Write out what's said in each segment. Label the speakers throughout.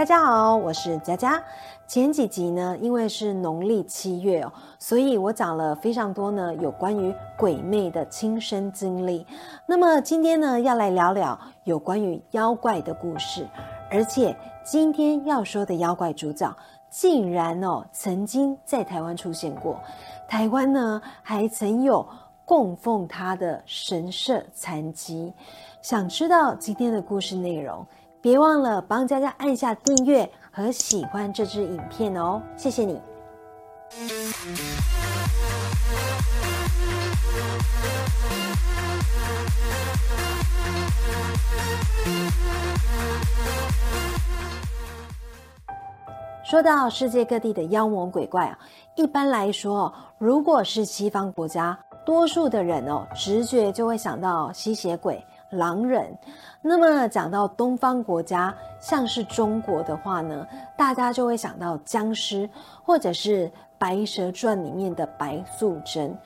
Speaker 1: 大家好，我是佳佳。前几集呢，因为是农历七月哦，所以我讲了非常多呢有关于鬼魅的亲身经历。那么今天呢，要来聊聊有关于妖怪的故事，而且今天要说的妖怪主角，竟然哦曾经在台湾出现过。台湾呢，还曾有供奉他的神社残疾。想知道今天的故事内容？别忘了帮佳佳按下订阅和喜欢这支影片哦，谢谢你。说到世界各地的妖魔鬼怪啊，一般来说，如果是西方国家，多数的人哦，直觉就会想到吸血鬼。狼人，那么讲到东方国家，像是中国的话呢，大家就会想到僵尸，或者是《白蛇传》里面的白素贞。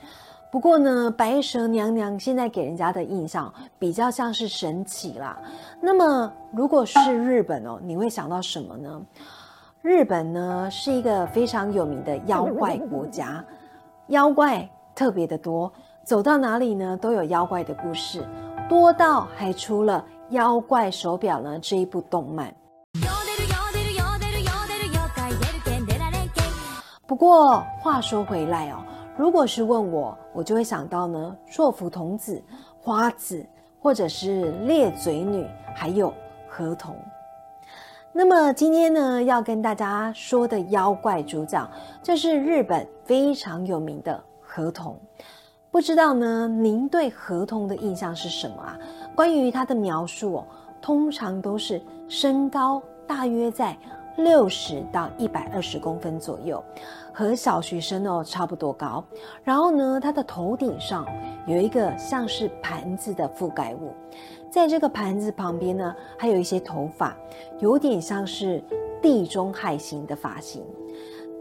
Speaker 1: 不过呢，白蛇娘娘现在给人家的印象比较像是神奇啦。那么如果是日本哦，你会想到什么呢？日本呢是一个非常有名的妖怪国家，妖怪特别的多，走到哪里呢都有妖怪的故事。多到还出了《妖怪手表》呢这一部动漫。不过话说回来哦，如果是问我，我就会想到呢，作福童子、花子，或者是裂嘴女，还有河童。那么今天呢，要跟大家说的妖怪主角，就是日本非常有名的河童。不知道呢，您对合同的印象是什么啊？关于它的描述哦，通常都是身高大约在六十到一百二十公分左右，和小学生哦差不多高。然后呢，他的头顶上有一个像是盘子的覆盖物，在这个盘子旁边呢，还有一些头发，有点像是地中海型的发型。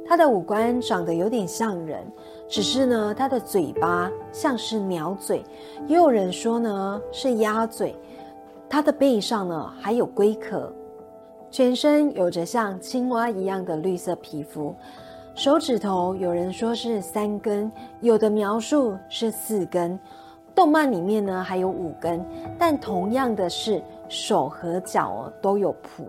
Speaker 1: 它的五官长得有点像人。只是呢，它的嘴巴像是鸟嘴，也有人说呢是鸭嘴。它的背上呢还有龟壳，全身有着像青蛙一样的绿色皮肤。手指头有人说是三根，有的描述是四根。动漫里面呢还有五根，但同样的是手和脚哦都有蹼。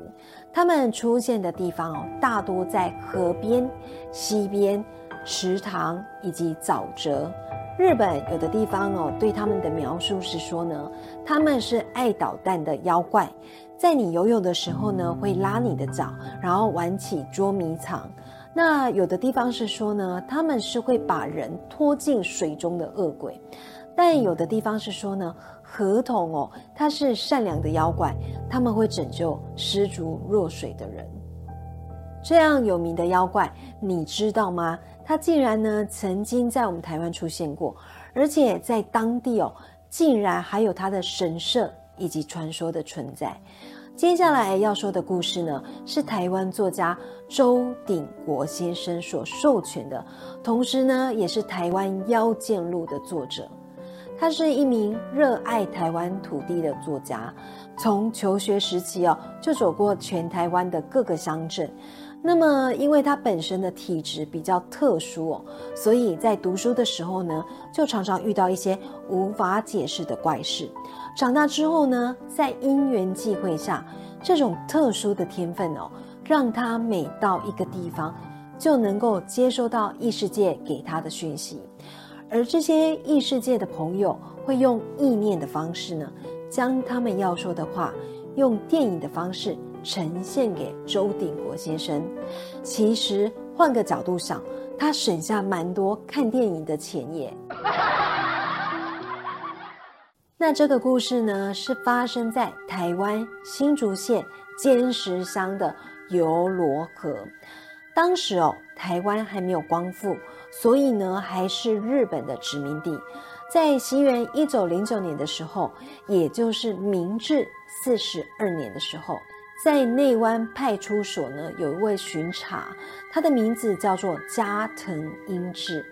Speaker 1: 它们出现的地方哦大多在河边、溪边。池塘以及沼泽，日本有的地方哦，对他们的描述是说呢，他们是爱捣蛋的妖怪，在你游泳的时候呢，会拉你的脚，然后玩起捉迷藏。那有的地方是说呢，他们是会把人拖进水中的恶鬼，但有的地方是说呢，河童哦，他是善良的妖怪，他们会拯救失足落水的人。这样有名的妖怪，你知道吗？他竟然呢，曾经在我们台湾出现过，而且在当地哦，竟然还有他的神社以及传说的存在。接下来要说的故事呢，是台湾作家周鼎国先生所授权的，同时呢，也是台湾妖见录的作者。他是一名热爱台湾土地的作家，从求学时期哦，就走过全台湾的各个乡镇。那么，因为他本身的体质比较特殊哦，所以在读书的时候呢，就常常遇到一些无法解释的怪事。长大之后呢，在因缘际会下，这种特殊的天分哦，让他每到一个地方，就能够接收到异世界给他的讯息，而这些异世界的朋友会用意念的方式呢，将他们要说的话，用电影的方式。呈现给周鼎国先生。其实换个角度想，他省下蛮多看电影的钱耶。那这个故事呢，是发生在台湾新竹县尖石乡的游罗河。当时哦，台湾还没有光复，所以呢，还是日本的殖民地。在西元一九零九年的时候，也就是明治四十二年的时候。在内湾派出所呢，有一位巡查，他的名字叫做加藤英治。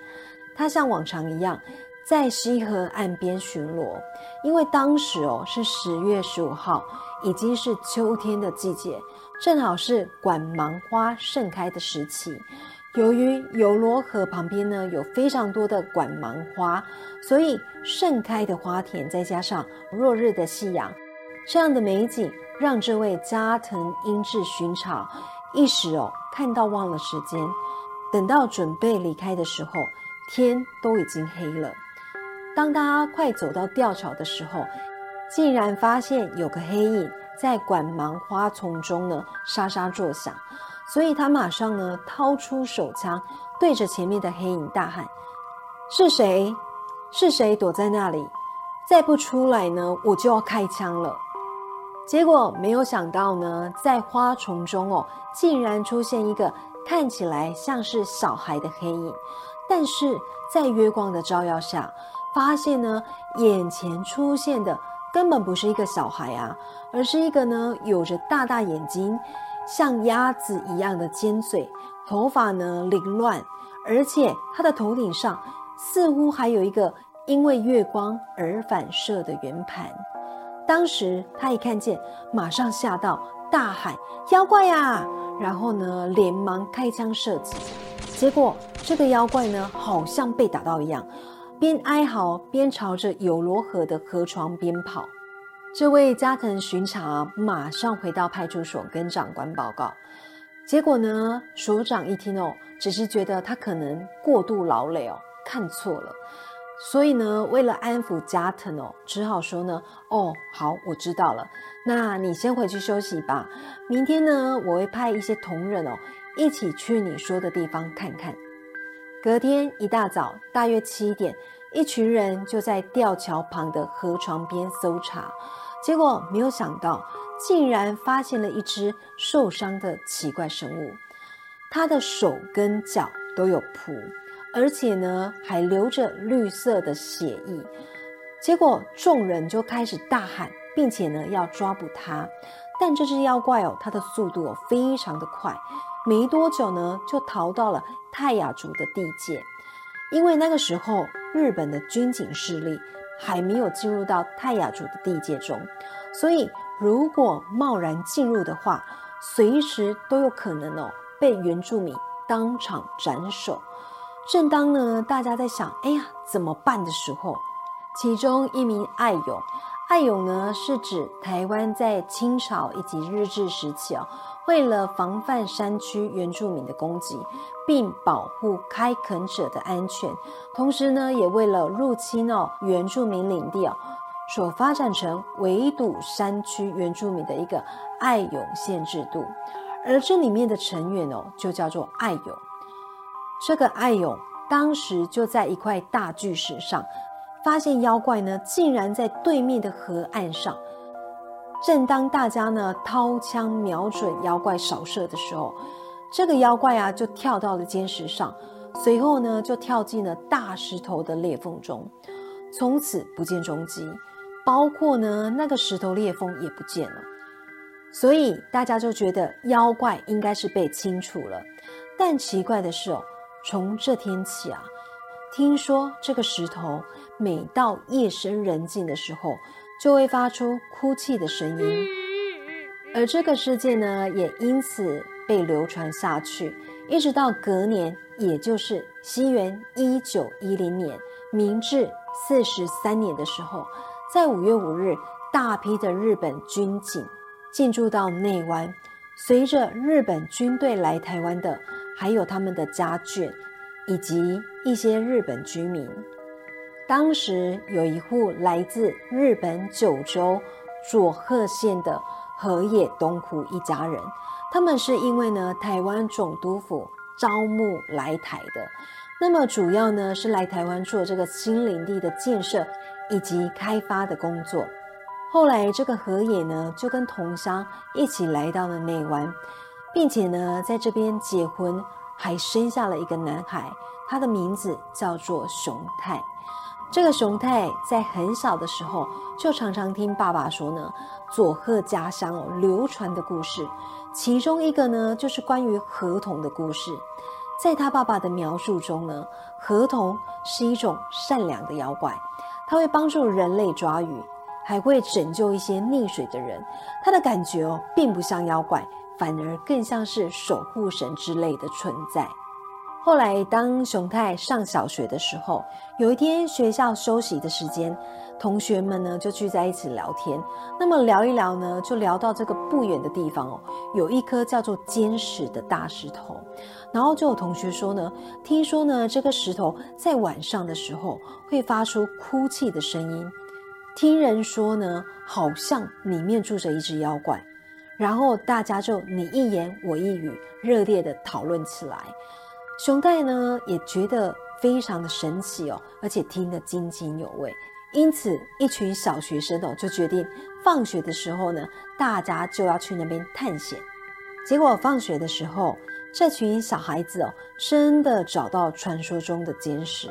Speaker 1: 他像往常一样，在西河岸边巡逻。因为当时哦是十月十五号，已经是秋天的季节，正好是管芒花盛开的时期。由于游罗河旁边呢有非常多的管芒花，所以盛开的花田再加上落日的夕阳，这样的美景让这位加藤英治寻常一时哦看到忘了时间。等到准备离开的时候，天都已经黑了。当他快走到吊桥的时候，竟然发现有个黑影在管芒花丛中呢沙沙作响。所以他马上呢掏出手枪，对着前面的黑影大喊：“是谁？是谁躲在那里？再不出来呢，我就要开枪了！”结果没有想到呢，在花丛中哦，竟然出现一个看起来像是小孩的黑影，但是在月光的照耀下，发现呢，眼前出现的根本不是一个小孩啊，而是一个呢有着大大眼睛。像鸭子一样的尖嘴，头发呢凌乱，而且他的头顶上似乎还有一个因为月光而反射的圆盘。当时他一看见，马上吓到，大喊：“妖怪呀！”然后呢，连忙开枪射击。结果这个妖怪呢，好像被打到一样，边哀嚎边朝着有罗河的河床边跑。这位加藤巡查马上回到派出所跟长官报告，结果呢，所长一听哦，只是觉得他可能过度劳累哦，看错了，所以呢，为了安抚加藤哦，只好说呢，哦，好，我知道了，那你先回去休息吧，明天呢，我会派一些同仁哦，一起去你说的地方看看。隔天一大早，大约七点，一群人就在吊桥旁的河床边搜查。结果没有想到，竟然发现了一只受伤的奇怪生物，它的手跟脚都有蹼，而且呢还流着绿色的血液。结果众人就开始大喊，并且呢要抓捕它。但这只妖怪哦，它的速度非常的快，没多久呢就逃到了泰雅族的地界，因为那个时候日本的军警势力。还没有进入到泰雅族的地界中，所以如果贸然进入的话，随时都有可能哦被原住民当场斩首。正当呢大家在想，哎呀怎么办的时候，其中一名爱勇，爱勇呢是指台湾在清朝以及日治时期哦。为了防范山区原住民的攻击，并保护开垦者的安全，同时呢，也为了入侵哦原住民领地哦，所发展成围堵山区原住民的一个爱勇县制度。而这里面的成员哦，就叫做爱勇。这个爱勇当时就在一块大巨石上，发现妖怪呢，竟然在对面的河岸上。正当大家呢掏枪瞄准妖怪扫射的时候，这个妖怪啊就跳到了尖石上，随后呢就跳进了大石头的裂缝中，从此不见踪迹，包括呢那个石头裂缝也不见了。所以大家就觉得妖怪应该是被清除了。但奇怪的是哦，从这天起啊，听说这个石头每到夜深人静的时候。就会发出哭泣的声音，而这个事件呢，也因此被流传下去，一直到隔年，也就是西元一九一零年，明治四十三年的时候，在五月五日，大批的日本军警进驻到内湾，随着日本军队来台湾的，还有他们的家眷，以及一些日本居民。当时有一户来自日本九州佐贺县的河野东湖一家人，他们是因为呢台湾总督府招募来台的，那么主要呢是来台湾做这个新领地的建设以及开发的工作。后来这个河野呢就跟同乡一起来到了内湾，并且呢在这边结婚，还生下了一个男孩，他的名字叫做熊太。这个熊太在很小的时候就常常听爸爸说呢，佐贺家乡哦流传的故事，其中一个呢就是关于河童的故事。在他爸爸的描述中呢，河童是一种善良的妖怪，它会帮助人类抓鱼，还会拯救一些溺水的人。他的感觉哦，并不像妖怪，反而更像是守护神之类的存在。后来，当熊太上小学的时候，有一天学校休息的时间，同学们呢就聚在一起聊天。那么聊一聊呢，就聊到这个不远的地方哦，有一颗叫做尖石的大石头。然后就有同学说呢，听说呢这个石头在晚上的时候会发出哭泣的声音，听人说呢，好像里面住着一只妖怪。然后大家就你一言我一语，热烈的讨论起来。熊黛呢也觉得非常的神奇哦，而且听得津津有味。因此，一群小学生哦就决定放学的时候呢，大家就要去那边探险。结果放学的时候，这群小孩子哦真的找到传说中的尖石，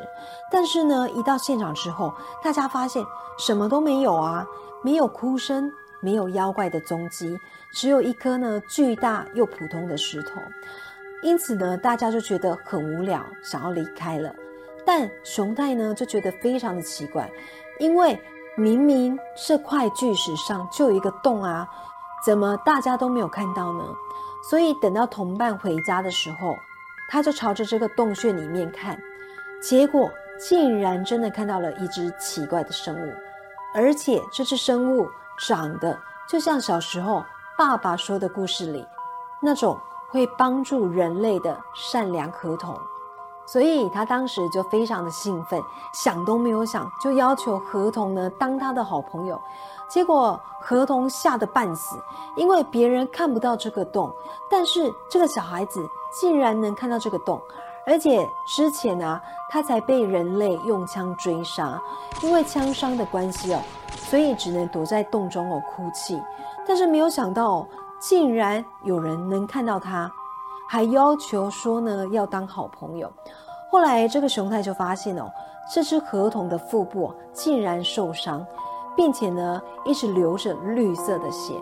Speaker 1: 但是呢，一到现场之后，大家发现什么都没有啊，没有哭声，没有妖怪的踪迹，只有一颗呢巨大又普通的石头。因此呢，大家就觉得很无聊，想要离开了。但熊太呢就觉得非常的奇怪，因为明明这块巨石上就有一个洞啊，怎么大家都没有看到呢？所以等到同伴回家的时候，他就朝着这个洞穴里面看，结果竟然真的看到了一只奇怪的生物，而且这只生物长得就像小时候爸爸说的故事里那种。会帮助人类的善良合同，所以他当时就非常的兴奋，想都没有想就要求合同呢当他的好朋友。结果合同吓得半死，因为别人看不到这个洞，但是这个小孩子竟然能看到这个洞，而且之前啊他才被人类用枪追杀，因为枪伤的关系哦，所以只能躲在洞中哦哭泣。但是没有想到。竟然有人能看到他，还要求说呢要当好朋友。后来这个熊太就发现哦，这只河童的腹部竟然受伤，并且呢一直流着绿色的血。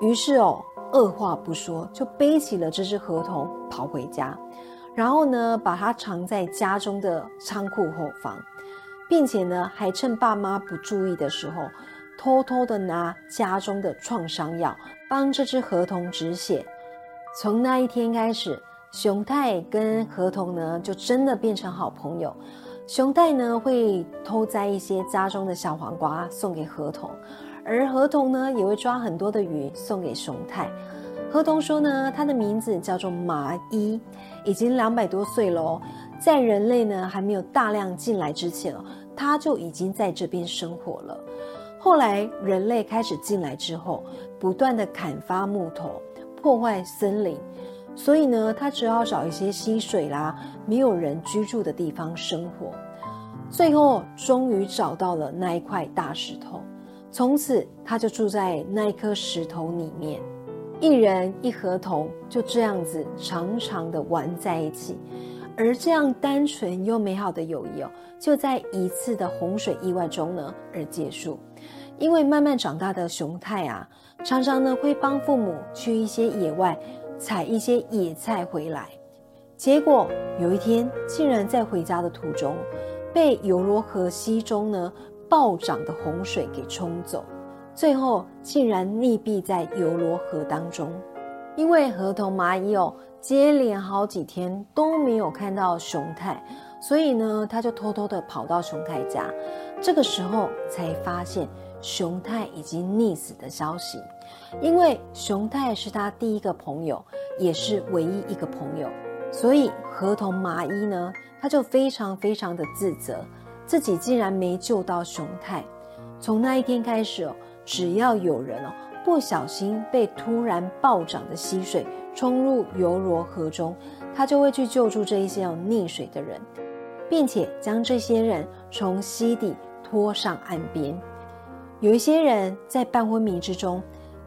Speaker 1: 于是哦，二话不说就背起了这只河童跑回家，然后呢把它藏在家中的仓库后方，并且呢还趁爸妈不注意的时候。偷偷的拿家中的创伤药帮这只河童止血。从那一天开始，熊太跟河童呢就真的变成好朋友。熊太呢会偷摘一些家中的小黄瓜送给河童，而河童呢也会抓很多的鱼送给熊太。河童说呢，他的名字叫做麻衣，已经两百多岁了，在人类呢还没有大量进来之前，他就已经在这边生活了。后来人类开始进来之后，不断的砍伐木头，破坏森林，所以呢，他只好找一些溪水啦，没有人居住的地方生活。最后，终于找到了那一块大石头，从此他就住在那一颗石头里面，一人一合同，就这样子长长的玩在一起。而这样单纯又美好的友谊哦，就在一次的洪水意外中呢而结束。因为慢慢长大的熊太啊，常常呢会帮父母去一些野外采一些野菜回来，结果有一天竟然在回家的途中，被游罗河溪中呢暴涨的洪水给冲走，最后竟然溺毙在游罗河当中。因为河童蚂蚁哦，接连好几天都没有看到熊太，所以呢，他就偷偷的跑到熊太家，这个时候才发现。熊太已经溺死的消息，因为熊太是他第一个朋友，也是唯一一个朋友，所以河童麻衣呢，他就非常非常的自责，自己竟然没救到熊太。从那一天开始哦，只要有人哦不小心被突然暴涨的溪水冲入游罗河中，他就会去救助这一些有溺水的人，并且将这些人从溪底拖上岸边。有一些人在半昏迷之中，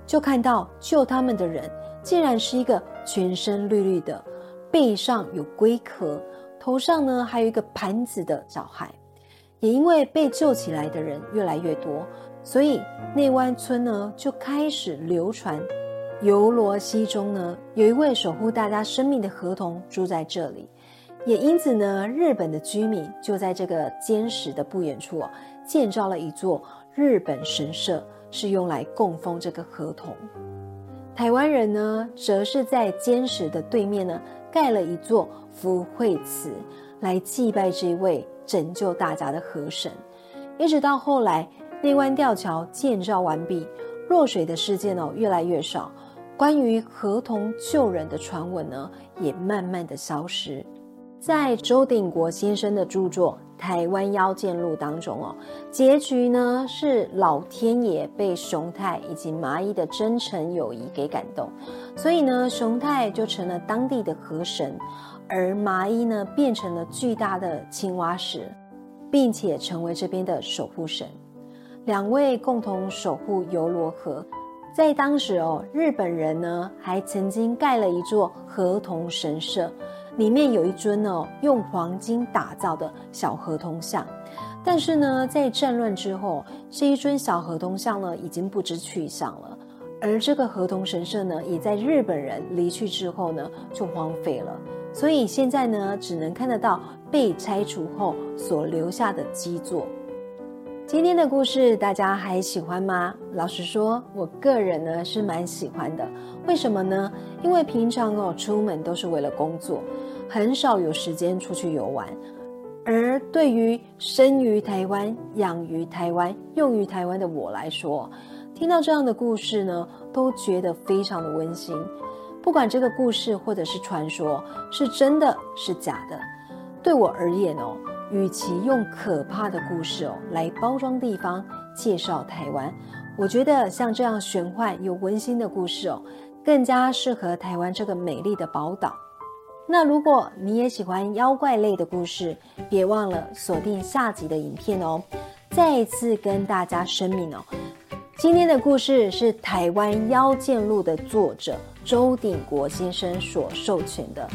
Speaker 1: 就看到救他们的人，竟然是一个全身绿绿的，背上有龟壳，头上呢还有一个盘子的小孩。也因为被救起来的人越来越多，所以内湾村呢就开始流传，游罗溪中呢有一位守护大家生命的河童住在这里。也因此呢，日本的居民就在这个坚石的不远处啊，建造了一座。日本神社是用来供奉这个河童。台湾人呢，则是在坚石的对面呢，盖了一座福慧祠，来祭拜这位拯救大家的河神。一直到后来，内湾吊桥建造完毕，落水的事件哦越来越少，关于河童救人的传闻呢，也慢慢的消失。在周鼎国先生的著作《台湾妖剑录》当中哦，结局呢是老天爷被熊太以及麻衣的真诚友谊给感动，所以呢，熊太就成了当地的河神，而麻衣呢变成了巨大的青蛙石，并且成为这边的守护神。两位共同守护游罗河，在当时哦，日本人呢还曾经盖了一座河童神社。里面有一尊呢用黄金打造的小河童像，但是呢，在战乱之后，这一尊小河童像呢已经不知去向了，而这个河童神社呢，也在日本人离去之后呢就荒废了，所以现在呢，只能看得到被拆除后所留下的基座。今天的故事大家还喜欢吗？老实说，我个人呢是蛮喜欢的。为什么呢？因为平常哦出门都是为了工作，很少有时间出去游玩。而对于生于台湾、养于台湾、用于台湾的我来说，听到这样的故事呢，都觉得非常的温馨。不管这个故事或者是传说是真的是假的，对我而言哦。与其用可怕的故事哦来包装地方介绍台湾，我觉得像这样玄幻又温馨的故事哦，更加适合台湾这个美丽的宝岛。那如果你也喜欢妖怪类的故事，别忘了锁定下集的影片哦。再一次跟大家声明哦，今天的故事是《台湾妖剑录》的作者周鼎国先生所授权的。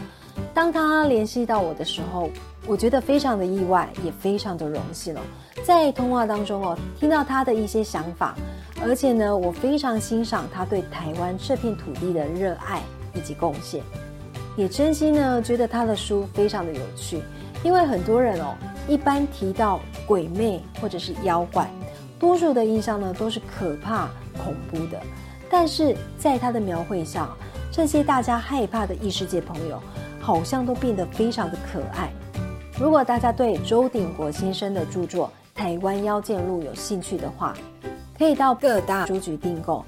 Speaker 1: 当他联系到我的时候，我觉得非常的意外，也非常的荣幸哦。在通话当中哦，听到他的一些想法，而且呢，我非常欣赏他对台湾这片土地的热爱以及贡献，也真心呢觉得他的书非常的有趣。因为很多人哦，一般提到鬼魅或者是妖怪，多数的印象呢都是可怕恐怖的，但是在他的描绘下，这些大家害怕的异世界朋友。好像都变得非常的可爱。如果大家对周鼎国先生的著作《台湾妖见录》有兴趣的话，可以到各大书局订购。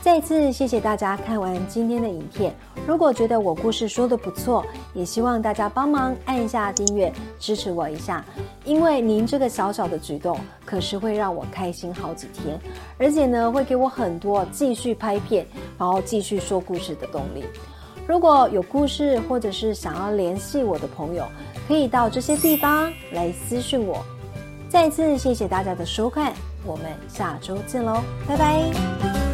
Speaker 1: 再次谢谢大家看完今天的影片。如果觉得我故事说的不错，也希望大家帮忙按一下订阅支持我一下，因为您这个小小的举动，可是会让我开心好几天，而且呢，会给我很多继续拍片，然后继续说故事的动力。如果有故事，或者是想要联系我的朋友，可以到这些地方来私讯我。再次谢谢大家的收看，我们下周见喽，拜拜。